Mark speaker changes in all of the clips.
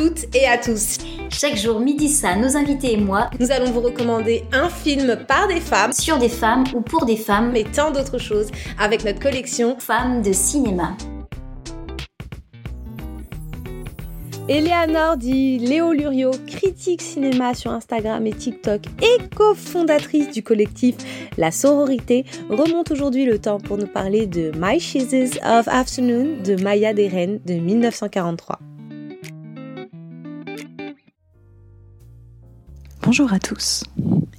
Speaker 1: toutes et à tous.
Speaker 2: Chaque jour, midi ça, nos invités et moi,
Speaker 1: nous allons vous recommander un film par des femmes,
Speaker 2: sur des femmes ou pour des femmes,
Speaker 1: et tant d'autres choses avec notre collection
Speaker 2: Femmes de cinéma.
Speaker 1: Eleanor dit Léo Lurio, critique cinéma sur Instagram et TikTok et cofondatrice du collectif La Sororité, remonte aujourd'hui le temps pour nous parler de My Cheeses of Afternoon de Maya Deren de 1943.
Speaker 3: Bonjour à tous,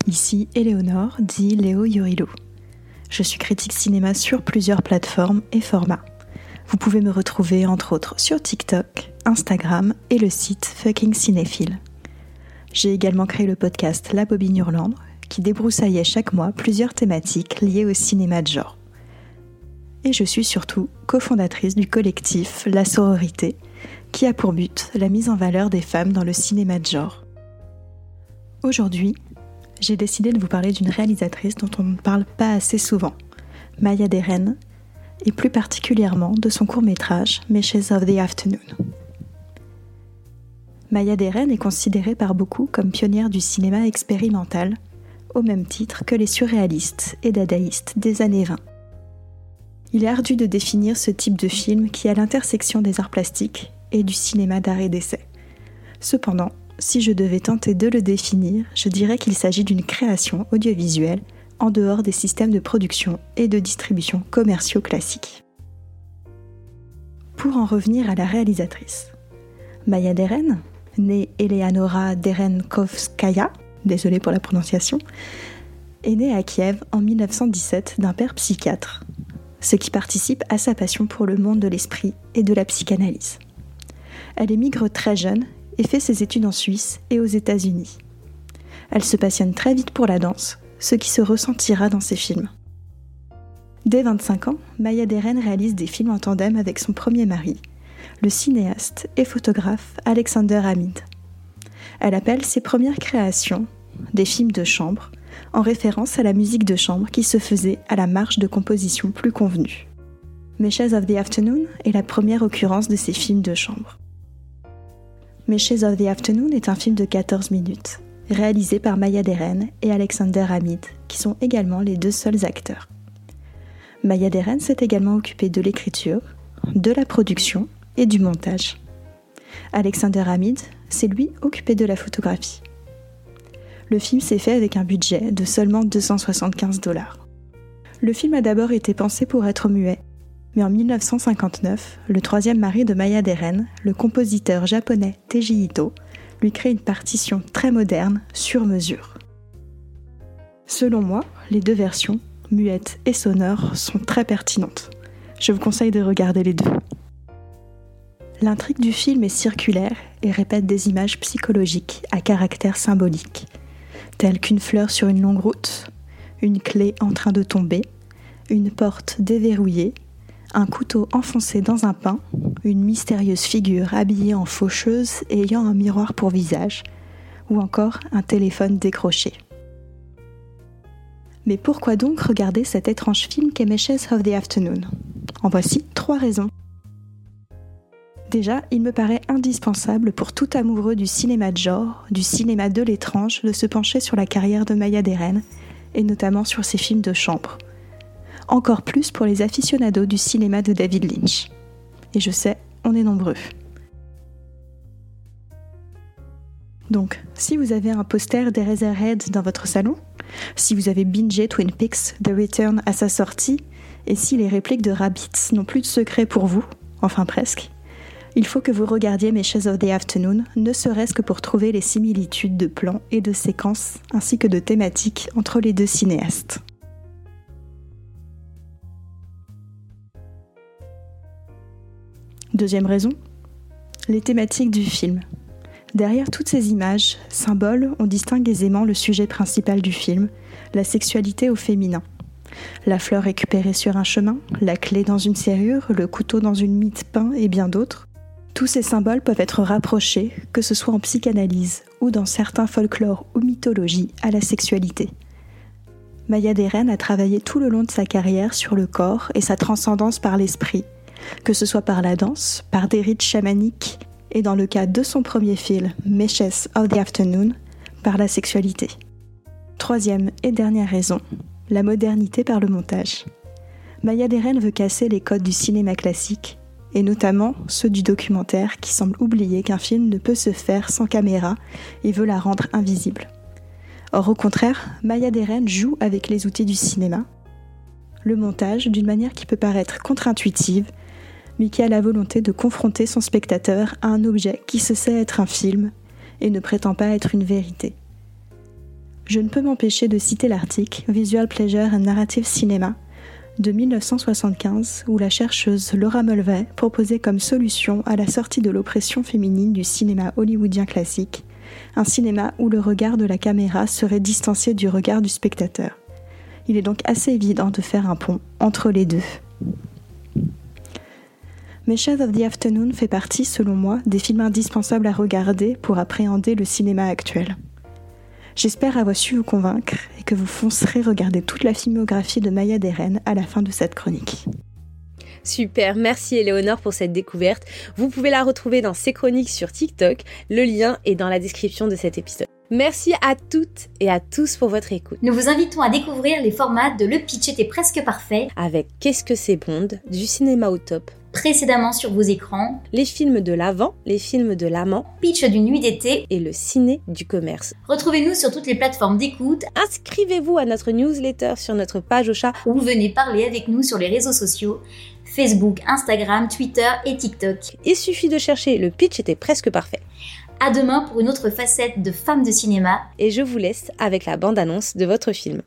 Speaker 3: ici Eleonore, dit Léo Yorilo. Je suis critique cinéma sur plusieurs plateformes et formats. Vous pouvez me retrouver entre autres sur TikTok, Instagram et le site Fucking Cinéphile. J'ai également créé le podcast La Bobine Hurlande qui débroussaillait chaque mois plusieurs thématiques liées au cinéma de genre. Et je suis surtout cofondatrice du collectif La Sororité qui a pour but la mise en valeur des femmes dans le cinéma de genre. Aujourd'hui, j'ai décidé de vous parler d'une réalisatrice dont on ne parle pas assez souvent, Maya Deren, et plus particulièrement de son court-métrage Meshes of the Afternoon. Maya Deren est considérée par beaucoup comme pionnière du cinéma expérimental, au même titre que les surréalistes et dadaïstes des années 20. Il est ardu de définir ce type de film qui est à l'intersection des arts plastiques et du cinéma d'art et d'essai. Cependant, si je devais tenter de le définir, je dirais qu'il s'agit d'une création audiovisuelle en dehors des systèmes de production et de distribution commerciaux classiques. Pour en revenir à la réalisatrice, Maya Deren, née Eleanora Derenkovskaya, désolée pour la prononciation, est née à Kiev en 1917 d'un père psychiatre, ce qui participe à sa passion pour le monde de l'esprit et de la psychanalyse. Elle émigre très jeune et fait ses études en Suisse et aux États-Unis. Elle se passionne très vite pour la danse, ce qui se ressentira dans ses films. Dès 25 ans, Maya Deren réalise des films en tandem avec son premier mari, le cinéaste et photographe Alexander Hamid. Elle appelle ses premières créations des films de chambre, en référence à la musique de chambre qui se faisait à la marge de composition plus convenue. Meshes of the Afternoon est la première occurrence de ces films de chambre. Meshes of the Afternoon est un film de 14 minutes, réalisé par Maya Deren et Alexander Hamid, qui sont également les deux seuls acteurs. Maya Deren s'est également occupée de l'écriture, de la production et du montage. Alexander Hamid s'est lui occupé de la photographie. Le film s'est fait avec un budget de seulement 275 dollars. Le film a d'abord été pensé pour être muet, mais en 1959, le troisième mari de Maya Deren, le compositeur japonais Teiji Ito, lui crée une partition très moderne, sur mesure. Selon moi, les deux versions, muettes et sonores, sont très pertinentes. Je vous conseille de regarder les deux. L'intrigue du film est circulaire et répète des images psychologiques à caractère symbolique, telles qu'une fleur sur une longue route, une clé en train de tomber, une porte déverrouillée un couteau enfoncé dans un pain, une mystérieuse figure habillée en faucheuse et ayant un miroir pour visage, ou encore un téléphone décroché. Mais pourquoi donc regarder cet étrange film qu'est of the Afternoon? En voici trois raisons. Déjà, il me paraît indispensable pour tout amoureux du cinéma de genre, du cinéma de l'étrange, de se pencher sur la carrière de Maya Deren, et notamment sur ses films de chambre encore plus pour les aficionados du cinéma de David Lynch. Et je sais, on est nombreux. Donc, si vous avez un poster d'Eraserhead dans votre salon, si vous avez bingé Twin Peaks The Return à sa sortie, et si les répliques de Rabbits n'ont plus de secret pour vous, enfin presque, il faut que vous regardiez Meshes of the Afternoon, ne serait-ce que pour trouver les similitudes de plans et de séquences, ainsi que de thématiques entre les deux cinéastes. Deuxième raison, les thématiques du film. Derrière toutes ces images, symboles, on distingue aisément le sujet principal du film, la sexualité au féminin. La fleur récupérée sur un chemin, la clé dans une serrure, le couteau dans une mie de pain et bien d'autres. Tous ces symboles peuvent être rapprochés, que ce soit en psychanalyse ou dans certains folklores ou mythologies, à la sexualité. Maya Deren a travaillé tout le long de sa carrière sur le corps et sa transcendance par l'esprit, que ce soit par la danse, par des rites chamaniques et dans le cas de son premier film, Meshes of the Afternoon, par la sexualité. Troisième et dernière raison, la modernité par le montage. Maya Deren veut casser les codes du cinéma classique, et notamment ceux du documentaire qui semble oublier qu'un film ne peut se faire sans caméra et veut la rendre invisible. Or au contraire, Maya Deren joue avec les outils du cinéma, le montage d'une manière qui peut paraître contre-intuitive, qui a la volonté de confronter son spectateur à un objet qui se sait être un film et ne prétend pas être une vérité. Je ne peux m'empêcher de citer l'article Visual Pleasure and Narrative Cinema de 1975 où la chercheuse Laura Mulvey proposait comme solution à la sortie de l'oppression féminine du cinéma hollywoodien classique un cinéma où le regard de la caméra serait distancié du regard du spectateur. Il est donc assez évident de faire un pont entre les deux. Meshes of the Afternoon fait partie, selon moi, des films indispensables à regarder pour appréhender le cinéma actuel. J'espère avoir su vous convaincre et que vous foncerez regarder toute la filmographie de Maya Deren à la fin de cette chronique.
Speaker 1: Super, merci Éléonore pour cette découverte. Vous pouvez la retrouver dans ses chroniques sur TikTok. Le lien est dans la description de cet épisode. Merci à toutes et à tous pour votre écoute.
Speaker 2: Nous vous invitons à découvrir les formats de Le Pitch était presque parfait
Speaker 1: avec Qu'est-ce que c'est Bond, du cinéma au top,
Speaker 2: précédemment sur vos écrans,
Speaker 1: les films de l'avant, les films de l'amant,
Speaker 2: Pitch d'une nuit d'été
Speaker 1: et le ciné du commerce.
Speaker 2: Retrouvez-nous sur toutes les plateformes d'écoute.
Speaker 1: Inscrivez-vous à notre newsletter sur notre page au chat
Speaker 2: ou venez parler avec nous sur les réseaux sociaux. Facebook, Instagram, Twitter et TikTok.
Speaker 1: Il suffit de chercher le pitch était presque parfait.
Speaker 2: À demain pour une autre facette de Femmes de cinéma.
Speaker 1: Et je vous laisse avec la bande-annonce de votre film.